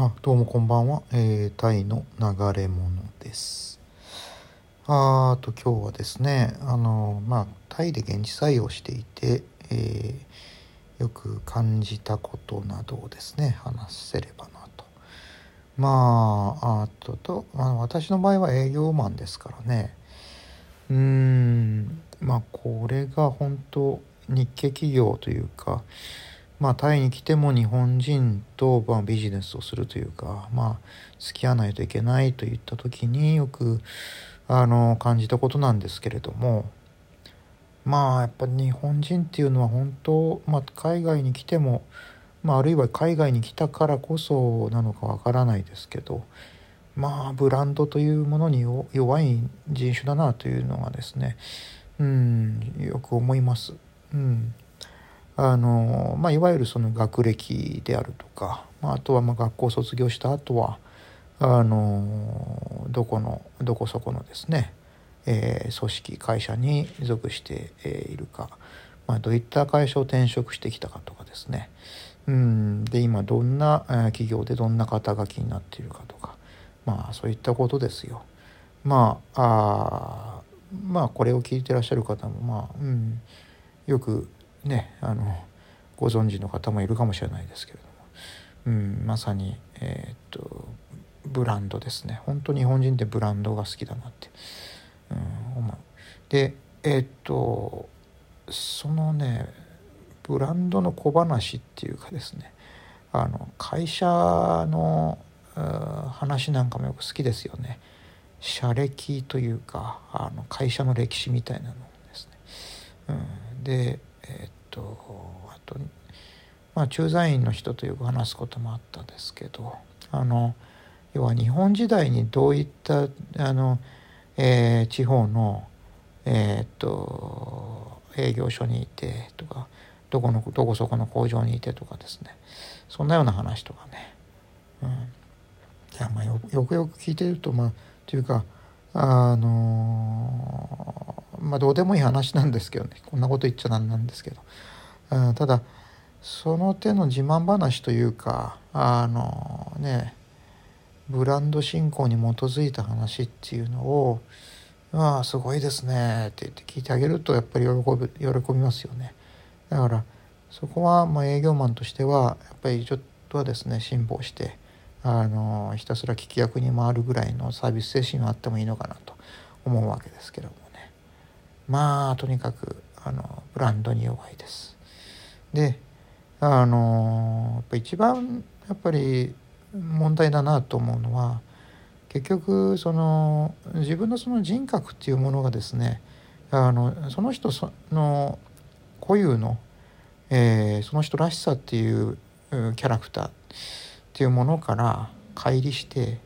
あどうもこんばんは、えー、タイの流れ物です。あーと今日はですねあのまあタイで現地採用していて、えー、よく感じたことなどをですね話せればなと。まああとと、まあ、私の場合は営業マンですからね。うーんまあこれが本当日系企業というかまあ、タイに来ても日本人と、まあ、ビジネスをするというか、まあ、付き合わないといけないといった時によくあの感じたことなんですけれどもまあやっぱ日本人っていうのは本当、まあ、海外に来ても、まあ、あるいは海外に来たからこそなのかわからないですけどまあブランドというものに弱い人種だなというのがですねうんよく思います。うんあの、まあ、いわゆるその学歴であるとか、まあ、あとはま学校卒業した後はあのどこのどこそこのですね、えー、組織会社に属しているか、まあ、どういった会社を転職してきたかとかですねうんで今どんな企業でどんな肩書きになっているかとかまあそういったことですよ。まああまあこれを聞いてらっしゃる方もまあ、うん、よくねあのご存知の方もいるかもしれないですけれども、うん、まさに、えー、っとブランドですね本当日本人ってブランドが好きだなって、うん、思う。でえー、っとそのねブランドの小話っていうかですねあの会社の話なんかもよく好きですよね。社歴というかあの会社の歴史みたいなのですね。うん、でえー、っとあとまあ駐在員の人とよく話すこともあったですけどあの要は日本時代にどういったあの、えー、地方のえー、っと営業所にいてとかどこのどこそこの工場にいてとかですね。そんなような話とかね、うん、いやまあよくよく聞いてるとまあというかあのまあどうでもいい話なんですけどねこんなこと言っちゃなんなんですけど、うん、ただその手の自慢話というかあのねブランド振興に基づいた話っていうのを「ああすごいですね」って言って聞いてあげるとやっぱり喜ぶ喜びますよね。だからそこはまあ営業マンとしてはやっぱりちょっとはですね辛抱してあのひたすら聞き役に回るぐらいのサービス精神があってもいいのかなと思うわけですけどもねまあとにかくあのブランドに弱いです。であのやっぱ一番やっぱり問題だなと思うのは結局その自分のその人格っていうものがですねあのその人の固有の、えー、その人らしさっていうキャラクターっていうものから乖離して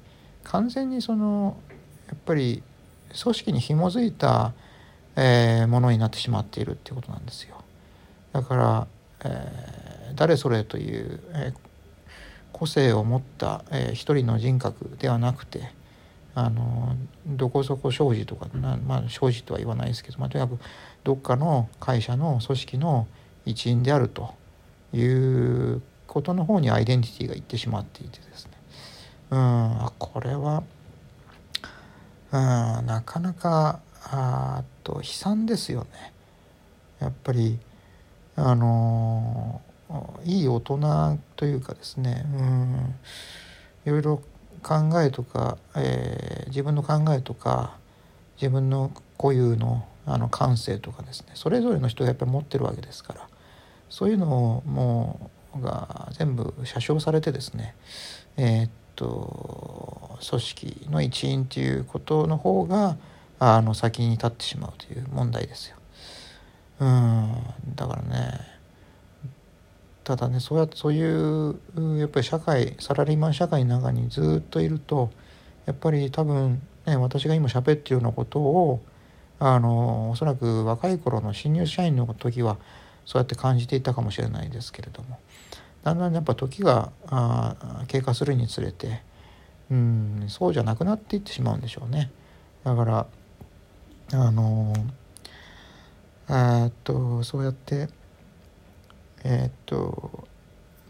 完全にそのやっぱり組織に紐づいた、えー、ものになってしまっているっていうことなんですよ。だから、えー、誰それという、えー、個性を持った、えー、一人の人格ではなくてあのどこそこ商事とかな、まあ、商事とは言わないですけど、まあ、とにかくどっかの会社の組織の一員であるということの方にアイデンティティがいってしまっていてですね。うんこれはうんなかなかあと悲惨ですよね。やっぱりあのいい大人というかですね。うんいろいろ考えとか、えー、自分の考えとか自分の固有のあの感性とかですね。それぞれの人がやっぱり持ってるわけですから。そういうのをもうが全部写生されてですねえー、っと組織の一員ということの方があの先に立ってしまうという問題ですよ。うんだからねただねそうやそういうやっぱり社会サラリーマン社会の中にずっといるとやっぱり多分ね私が今喋ってるようなことをあのおそらく若い頃の新入社員の時はそうやって感じていたかもしれないですけれどもだんだんやっぱ時があ経過するにつれてうんそうじゃなくなっていってしまうんでしょうね。だからあのえっとそうやってえー、っと、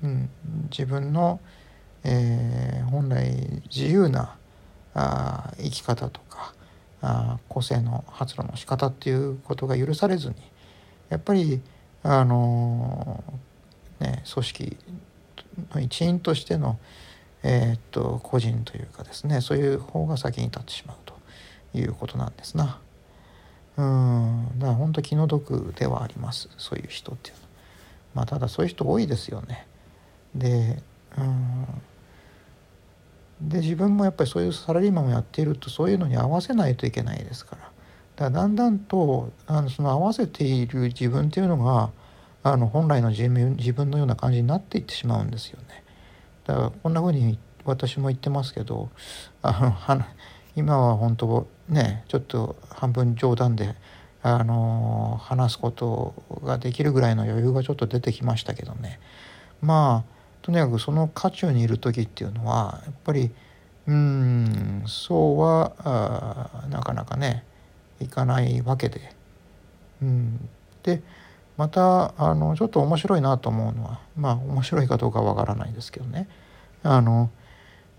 うん、自分の、えー、本来自由なあ生き方とかあ個性の発露の仕方っていうことが許されずにやっぱりあの、ね組織の一員としての、えー、っと個人というかですねそういう方が先に立ってしまうということなんですな。うんだから本当気の毒ではありますそういう人っていうのは。まあただそういう人多いですよね。でうんで自分もやっぱりそういうサラリーマンをやっているとそういうのに合わせないといけないですからだだんだんとあのその合わせている自分っていうのがあの本来の自分自分のような感じになっていってしまうんですよね。だからこんなふうに私も言ってますけどあの今は本当ねちょっと半分冗談であの話すことができるぐらいの余裕がちょっと出てきましたけどねまあとにかくその渦中にいる時っていうのはやっぱりうんそうはあなかなかねいかないわけで。うん、でまたあのちょっと面白いなと思うのはまあ面白いかどうかわからないですけどねあの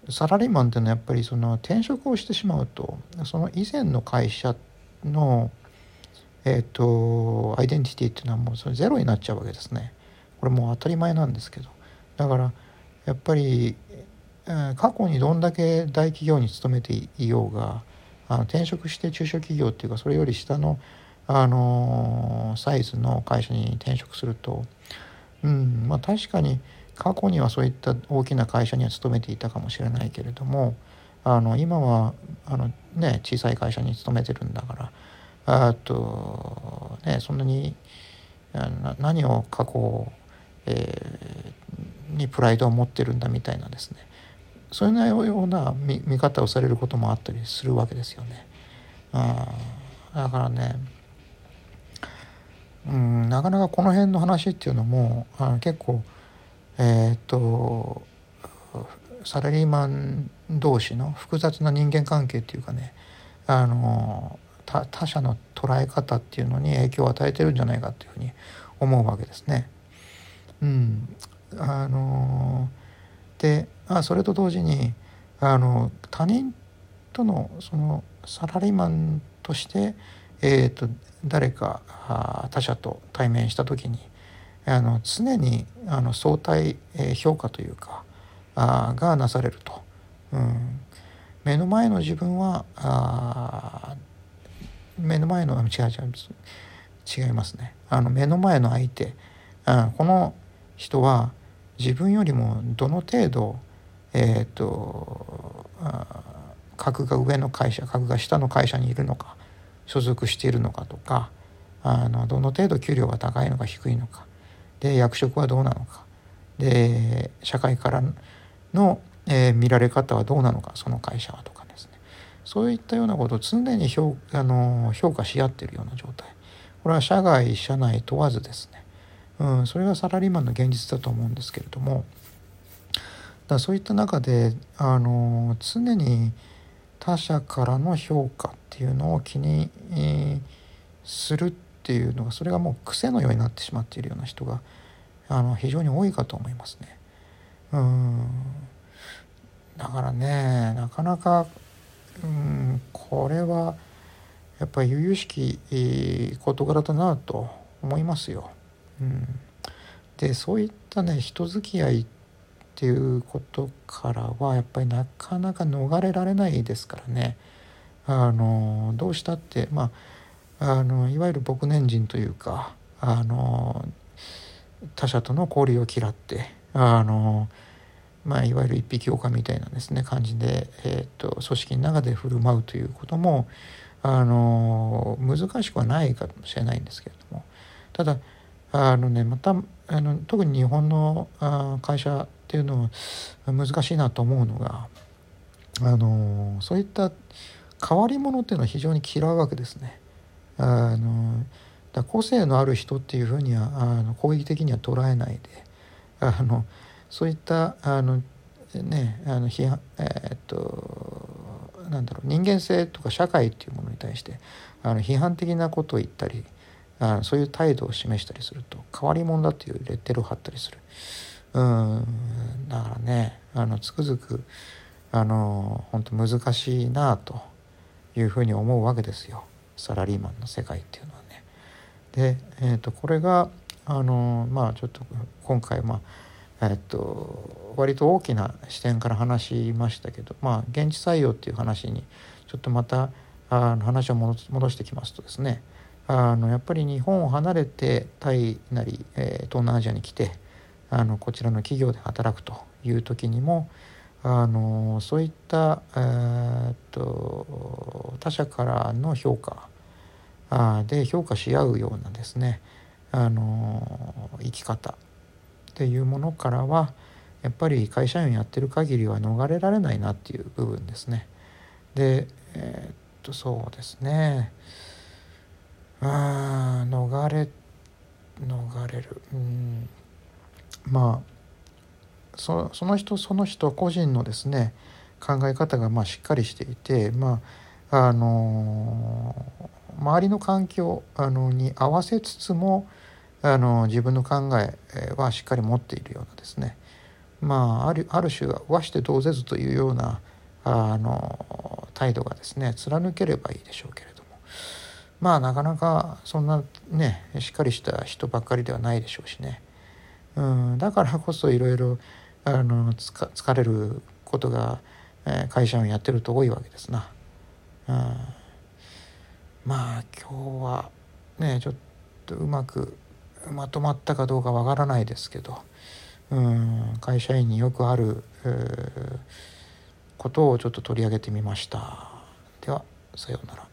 サラリーマンっていうのはやっぱりその転職をしてしまうとその以前の会社のえっ、ー、とアイデンティティっていうのはもうそれゼロになっちゃうわけですね。これもう当たり前なんですけどだからやっぱり、え、過去にどんだけ大企業に勤めていようがあの転職して中小企業っていうかそれより下の、あのー、サイズの会社に転職すると、うんまあ、確かに過去にはそういった大きな会社には勤めていたかもしれないけれどもあの今はあの、ね、小さい会社に勤めてるんだからあと、ね、そんなに何を過去、えー、にプライドを持ってるんだみたいなですねそういうような見見方をされることもあったりするわけですよね。あだからねうんなかなかこの辺の話っていうのもあの結構えー、っとサラリーマン同士の複雑な人間関係っていうかねあの他他者の捉え方っていうのに影響を与えてるんじゃないかっていうふうに思うわけですね。うん、あのであそれと同時にあの他人とのそのサラリーマンとして、えーと、誰か他者と対面した時にあの常にあの相対評価というかあがなされると、うん、目の前の自分はあ目の前の違う違う違いますね。あの目の前の相手。あこの人は自分よりもどの程度えっ、ー、と格が上の会社格が下の会社にいるのか所属しているのかとかあのどの程度給料が高いのか低いのかで役職はどうなのかで社会からの、えー、見られ方はどうなのかその会社はとかですね。そういったようなことを常に評あの評価し合っているような状態。これは社外社内問わずですね、うん、それがサラリーマンの現実だと思うんですけれどもだそういった中であの常に他者からの評価っていうのを気にするっていうのがそれがもう癖のようになってしまっているような人があの非常に多いかと思いますね。うんだからねなかなかうんこれはやっぱり由々しき事柄だなと思いますよ。でそういったね人付き合いっていうことからはやっぱりなかなか逃れられないですからね。あのどうしたってまああのいわゆる牧年人というかあの他者との交流を嫌ってあの、まあ、いわゆる一匹狼みたいなですね感じで、えーと、組織の中で振る舞うということもあの難しくはないかもしれないんですけれどもただあのねまたあの特に日本のあ会社っていうのは難しいなと思うのがあのそういった変わり者っていうのは非常に嫌うわけですね。あのだ個性のある人っていうふうにはあの攻撃的には捉えないであのそういったあのねあの批判えー、っとなんだろう人間性とか社会っていうものに対してあの批判的なことを言ったりあそういう態度を示したりすると変わり者だっていうレッテルを貼ったりする。うん。だからねあのつくづくあの本当難しいなというふうに思うわけですよ。サラリーマンの世界っていうのはね。で、えー、とこれがあのまあちょっと今回まあえっと割と大きな視点から話しましたけどまあ現地採用っていう話にちょっとまたあの話を戻してきますとですねあのやっぱり日本を離れてタイなり、えー、東南アジアに来てあのこちらの企業で働くという時にもあのそういった、えー、っと他者からの評価あで評価し合うようなですねあの生き方っていうものからはやっぱり会社員やってる限りは逃れられないなっていう部分ですね。でえー、っとそうですねあ逃れ逃れる。うん。まあその人その人個人のですね考え方がまあしっかりしていてまああの周りの環境あのに合わせつつもあの自分の考えはしっかり持っているようなですねまああるある種和して同ぜずというようなあの態度がですね貫ければいいでしょうけれども。まあなかなかそんなねしっかりした人ばっかりではないでしょうしね、うん、だからこそいろいろあの疲れることが、えー、会社をやってると多いわけですな。うん、まあ今日はねちょっとうまくまとまったかどうかわからないですけど、うん、会社員によくある、えー、ことをちょっと取り上げてみました。ではさようなら。